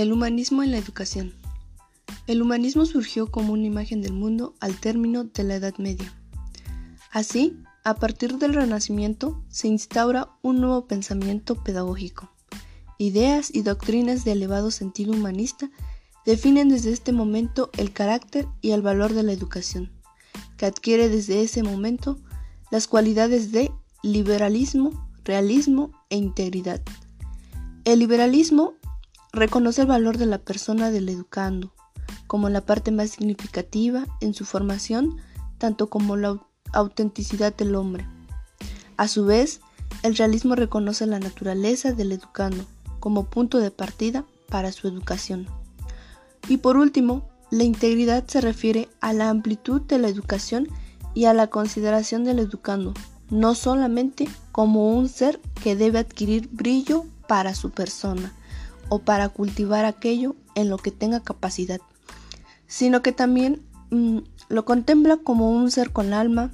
El humanismo en la educación. El humanismo surgió como una imagen del mundo al término de la Edad Media. Así, a partir del Renacimiento se instaura un nuevo pensamiento pedagógico. Ideas y doctrinas de elevado sentido humanista definen desde este momento el carácter y el valor de la educación, que adquiere desde ese momento las cualidades de liberalismo, realismo e integridad. El liberalismo reconoce el valor de la persona del educando, como la parte más significativa en su formación, tanto como la autenticidad del hombre. A su vez, el realismo reconoce la naturaleza del educando como punto de partida para su educación. Y por último, la integridad se refiere a la amplitud de la educación y a la consideración del educando, no solamente como un ser que debe adquirir brillo para su persona o para cultivar aquello en lo que tenga capacidad, sino que también mm, lo contempla como un ser con alma,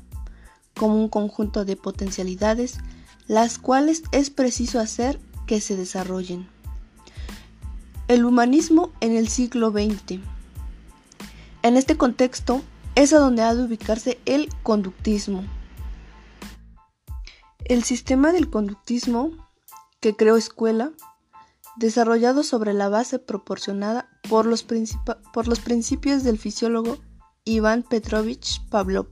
como un conjunto de potencialidades, las cuales es preciso hacer que se desarrollen. El humanismo en el siglo XX. En este contexto es a donde ha de ubicarse el conductismo. El sistema del conductismo que creó escuela, desarrollado sobre la base proporcionada por los, principios del fisiólogo Iván Petrovich Pavlov,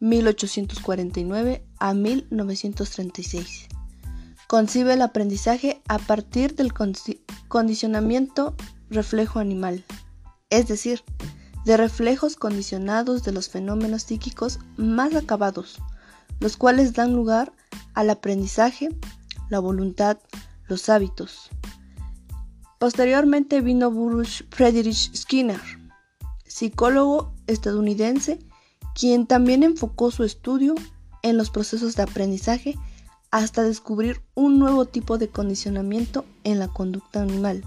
1849 a 1936. Concibe el aprendizaje a partir del condicionamiento reflejo animal, es decir, de reflejos condicionados de los fenómenos psíquicos más acabados, los cuales dan lugar al aprendizaje, la voluntad, los hábitos. Posteriormente vino Burroughs Friedrich Skinner, psicólogo estadounidense, quien también enfocó su estudio en los procesos de aprendizaje hasta descubrir un nuevo tipo de condicionamiento en la conducta animal,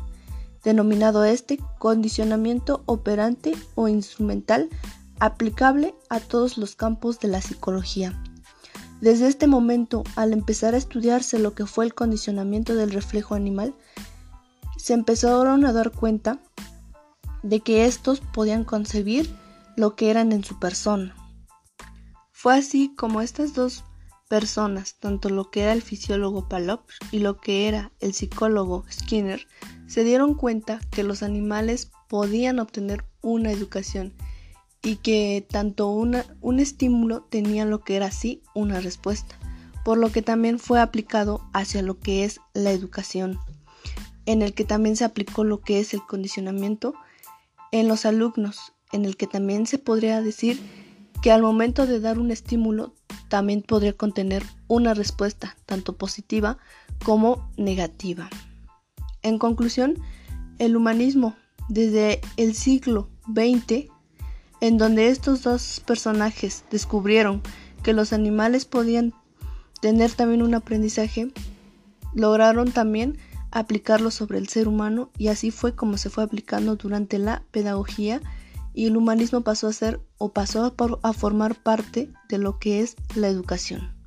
denominado este condicionamiento operante o instrumental aplicable a todos los campos de la psicología. Desde este momento, al empezar a estudiarse lo que fue el condicionamiento del reflejo animal, se empezaron a dar cuenta de que estos podían concebir lo que eran en su persona. Fue así como estas dos personas, tanto lo que era el fisiólogo Palop y lo que era el psicólogo Skinner, se dieron cuenta que los animales podían obtener una educación y que tanto un estímulo tenía lo que era así una respuesta, por lo que también fue aplicado hacia lo que es la educación, en el que también se aplicó lo que es el condicionamiento en los alumnos, en el que también se podría decir que al momento de dar un estímulo también podría contener una respuesta tanto positiva como negativa. En conclusión, el humanismo desde el siglo XX, en donde estos dos personajes descubrieron que los animales podían tener también un aprendizaje, lograron también aplicarlo sobre el ser humano y así fue como se fue aplicando durante la pedagogía y el humanismo pasó a ser o pasó a, formar parte de lo que es la educación.